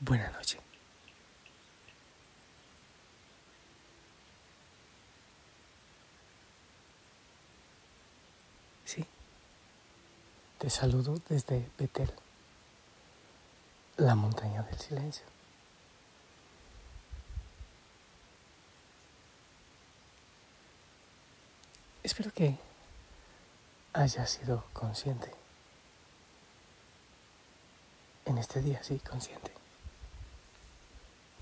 Buena noche. Sí, te saludo desde Betel, la montaña del silencio. Espero que hayas sido consciente en este día, sí, consciente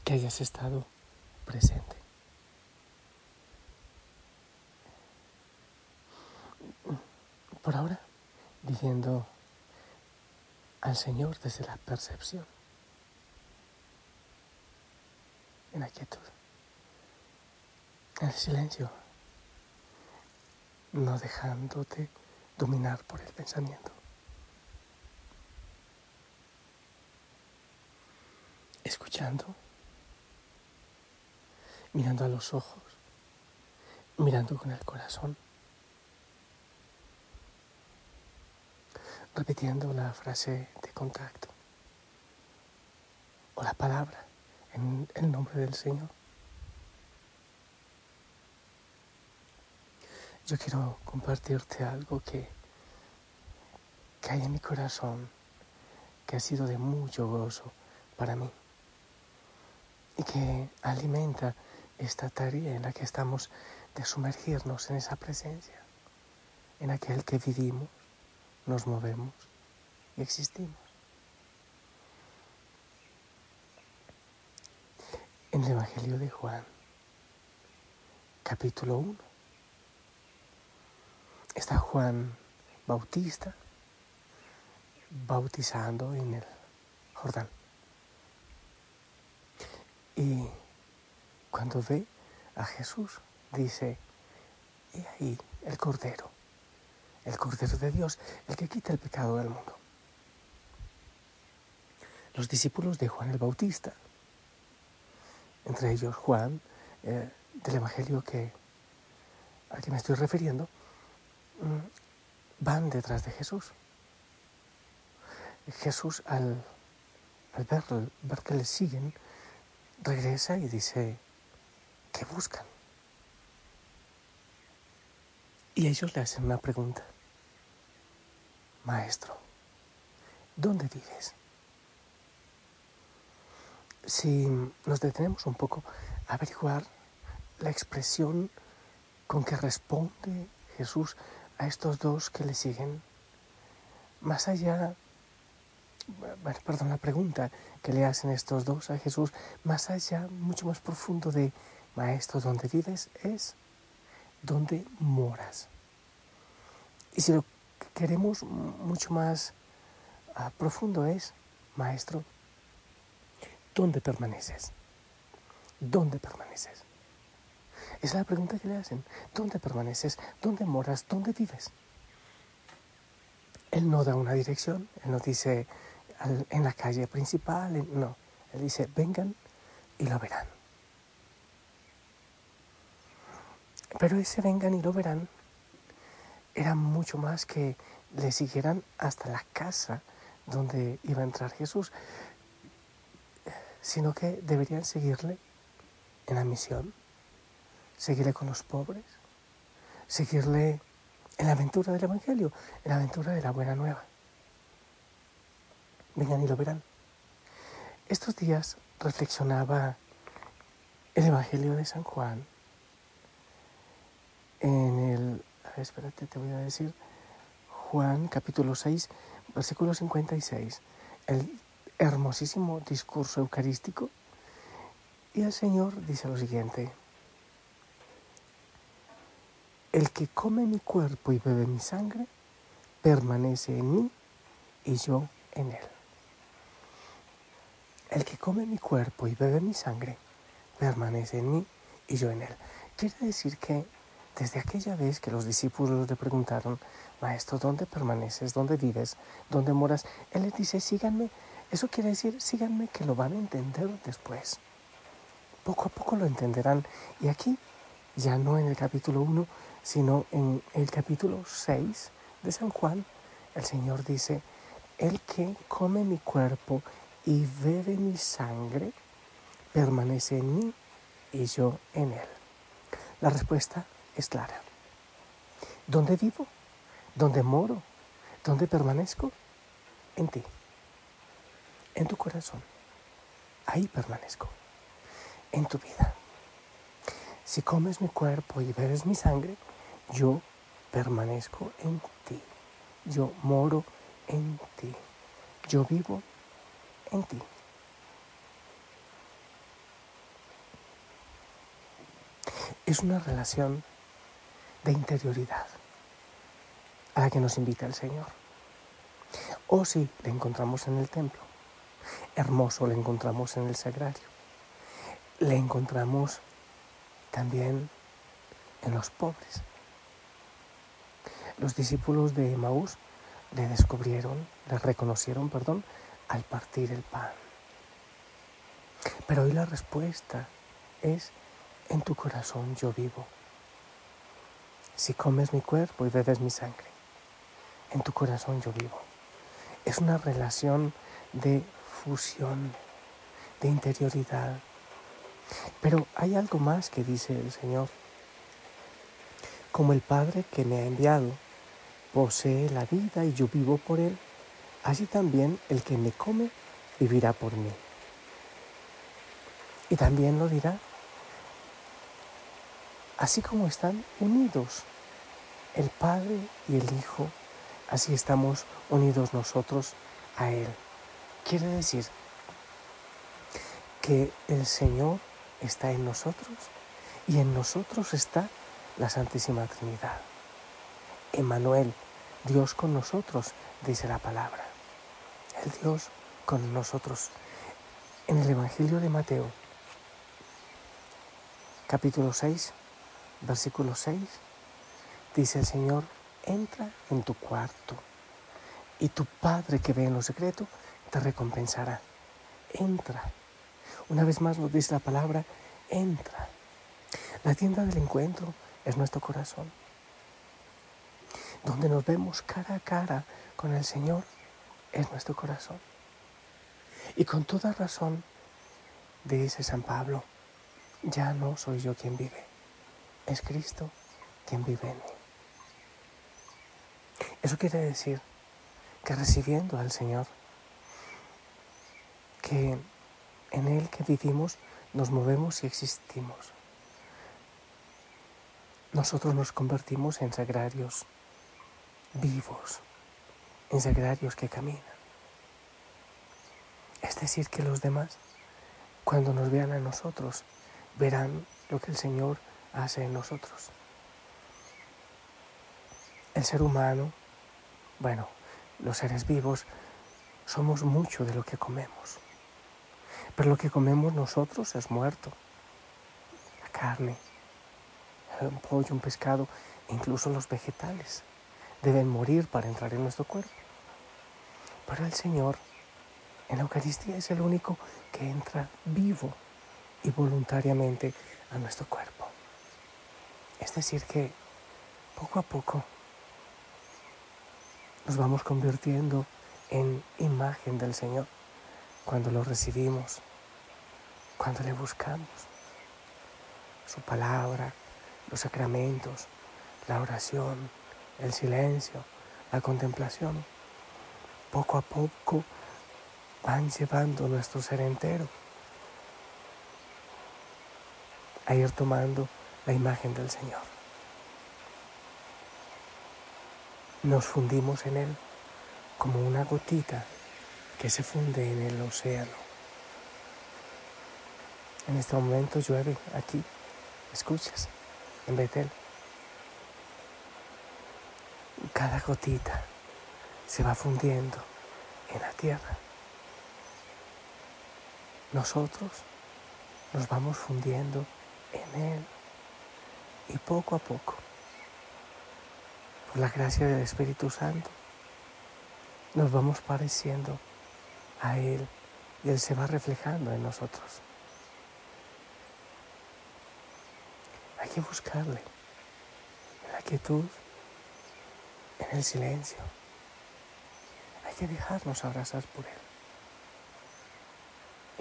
que hayas estado presente. Por ahora, diciendo al Señor desde la percepción, en la quietud, en el silencio, no dejándote dominar por el pensamiento. Escuchando mirando a los ojos, mirando con el corazón, repitiendo la frase de contacto o la palabra en el nombre del Señor. Yo quiero compartirte algo que, que hay en mi corazón, que ha sido de mucho gozo para mí y que alimenta esta tarea en la que estamos de sumergirnos en esa presencia, en aquel que vivimos, nos movemos y existimos. En el Evangelio de Juan, capítulo 1, está Juan Bautista bautizando en el Jordán. Y cuando ve a Jesús, dice, y ahí el Cordero, el Cordero de Dios, el que quita el pecado del mundo. Los discípulos de Juan el Bautista, entre ellos Juan, eh, del Evangelio que, al que me estoy refiriendo, mm, van detrás de Jesús. Jesús al, al ver, ver que le siguen, regresa y dice, ¿Qué buscan? Y ellos le hacen una pregunta. Maestro, ¿dónde vives? Si nos detenemos un poco a averiguar la expresión con que responde Jesús a estos dos que le siguen, más allá, perdón, la pregunta que le hacen estos dos a Jesús, más allá, mucho más profundo de Maestro, donde vives es donde moras. Y si lo queremos mucho más ah, profundo es, Maestro, ¿dónde permaneces? ¿Dónde permaneces? Es la pregunta que le hacen. ¿Dónde permaneces? ¿Dónde moras? ¿Dónde vives? Él no da una dirección, él no dice en la calle principal, no. Él dice, vengan y lo verán. Pero ese vengan y lo verán era mucho más que le siguieran hasta la casa donde iba a entrar Jesús, sino que deberían seguirle en la misión, seguirle con los pobres, seguirle en la aventura del Evangelio, en la aventura de la buena nueva. Vengan y lo verán. Estos días reflexionaba el Evangelio de San Juan en el, espérate, te voy a decir, Juan capítulo 6, versículo 56, el hermosísimo discurso eucarístico. Y el Señor dice lo siguiente, el que come mi cuerpo y bebe mi sangre, permanece en mí y yo en él. El que come mi cuerpo y bebe mi sangre, permanece en mí y yo en él. Quiere decir que desde aquella vez que los discípulos le preguntaron, Maestro, ¿dónde permaneces? ¿Dónde vives? ¿Dónde moras? Él les dice, síganme. Eso quiere decir, síganme que lo van a entender después. Poco a poco lo entenderán. Y aquí, ya no en el capítulo 1, sino en el capítulo 6 de San Juan, el Señor dice, el que come mi cuerpo y bebe mi sangre, permanece en mí y yo en él. La respuesta es clara. ¿Dónde vivo? ¿Dónde moro? ¿Dónde permanezco? En ti, en tu corazón. Ahí permanezco, en tu vida. Si comes mi cuerpo y bebes mi sangre, yo permanezco en ti. Yo moro en ti. Yo vivo en ti. Es una relación de interioridad a la que nos invita el Señor. O si le encontramos en el templo, hermoso le encontramos en el sagrario, le encontramos también en los pobres. Los discípulos de Maús le descubrieron, le reconocieron, perdón, al partir el pan. Pero hoy la respuesta es, en tu corazón yo vivo. Si comes mi cuerpo y bebes mi sangre, en tu corazón yo vivo. Es una relación de fusión, de interioridad. Pero hay algo más que dice el Señor. Como el Padre que me ha enviado posee la vida y yo vivo por él, así también el que me come vivirá por mí. Y también lo dirá, así como están unidos el Padre y el Hijo, así estamos unidos nosotros a Él. Quiere decir que el Señor está en nosotros y en nosotros está la Santísima Trinidad. Emmanuel, Dios con nosotros, dice la palabra. El Dios con nosotros. En el Evangelio de Mateo, capítulo 6, versículo 6, dice el Señor, entra en tu cuarto y tu Padre que ve en lo secreto te recompensará. Entra. Una vez más nos dice la palabra, entra. La tienda del encuentro es nuestro corazón donde nos vemos cara a cara con el Señor, es nuestro corazón. Y con toda razón, dice San Pablo, ya no soy yo quien vive, es Cristo quien vive en mí. Eso quiere decir que recibiendo al Señor, que en Él que vivimos, nos movemos y existimos. Nosotros nos convertimos en sagrarios vivos, en sagrarios que caminan. Es decir, que los demás, cuando nos vean a nosotros, verán lo que el Señor hace en nosotros. El ser humano, bueno, los seres vivos, somos mucho de lo que comemos. Pero lo que comemos nosotros es muerto. La carne, un pollo, un pescado, incluso los vegetales deben morir para entrar en nuestro cuerpo. Pero el Señor en la Eucaristía es el único que entra vivo y voluntariamente a nuestro cuerpo. Es decir, que poco a poco nos vamos convirtiendo en imagen del Señor cuando lo recibimos, cuando le buscamos. Su palabra, los sacramentos, la oración, el silencio, la contemplación, poco a poco van llevando nuestro ser entero a ir tomando la imagen del Señor. Nos fundimos en Él como una gotita que se funde en el océano. En este momento llueve aquí, escuchas, en Betel cada gotita se va fundiendo en la tierra. Nosotros nos vamos fundiendo en Él y poco a poco, por la gracia del Espíritu Santo, nos vamos pareciendo a Él y Él se va reflejando en nosotros. Hay que buscarle en la quietud en el silencio. Hay que dejarnos abrazar por Él.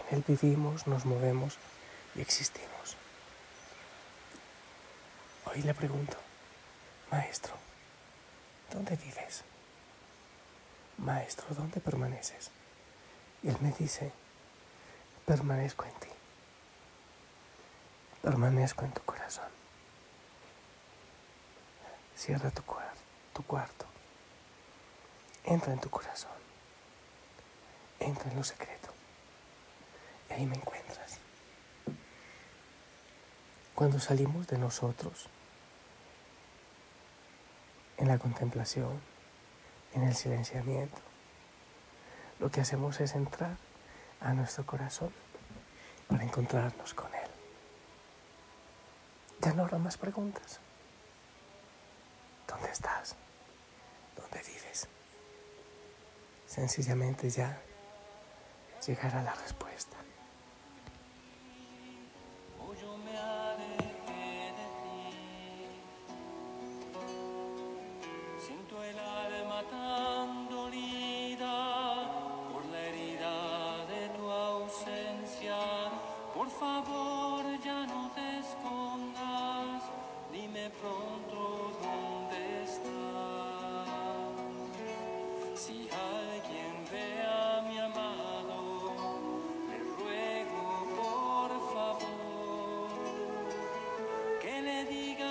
En Él vivimos, nos movemos y existimos. Hoy le pregunto, Maestro, ¿dónde vives? Maestro, ¿dónde permaneces? Y Él me dice, permanezco en ti, permanezco en tu corazón. Cierra tu, tu cuarto, entra en tu corazón, entra en lo secreto y ahí me encuentras. Cuando salimos de nosotros, en la contemplación, en el silenciamiento, lo que hacemos es entrar a nuestro corazón para encontrarnos con Él. Ya no habrá más preguntas. ¿Dónde estás? ¿Dónde vives? Sencillamente ya llegará la respuesta. diga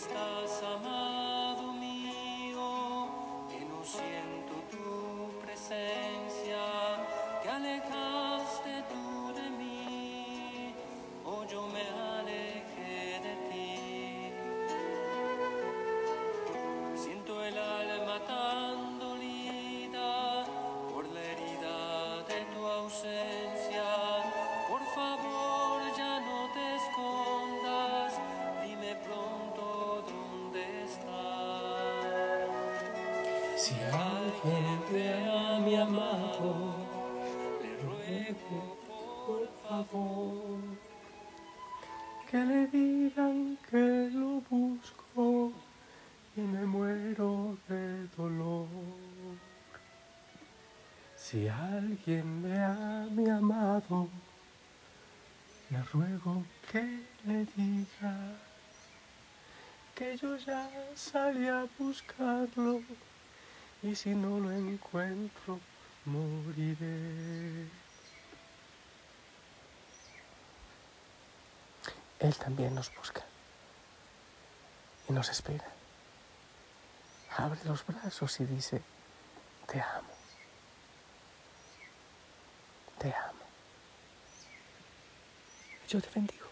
estás, amado mío, que no siento tu presencia. Si alguien ve a mi amado, le ruego por favor que le digan que lo busco y me muero de dolor. Si alguien ve a mi amado, le ruego que le diga que yo ya salí a buscarlo y si no lo encuentro, moriré. Él también nos busca y nos espera. Abre los brazos y dice, te amo, te amo. Yo te bendigo.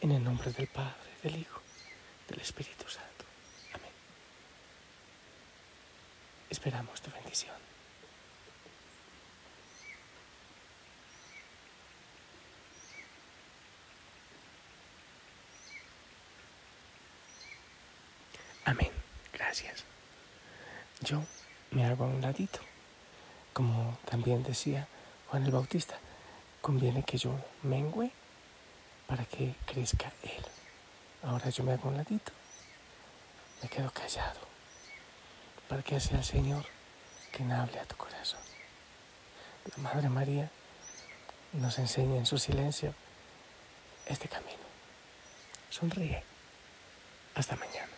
En el nombre del Padre, del Hijo, del Espíritu Santo. Esperamos tu bendición. Amén. Gracias. Yo me hago a un ladito. Como también decía Juan el Bautista, conviene que yo mengüe para que crezca Él. Ahora yo me hago a un ladito. Me quedo callado para que sea el Señor quien hable a tu corazón. La Madre María nos enseña en su silencio este camino. Sonríe. Hasta mañana.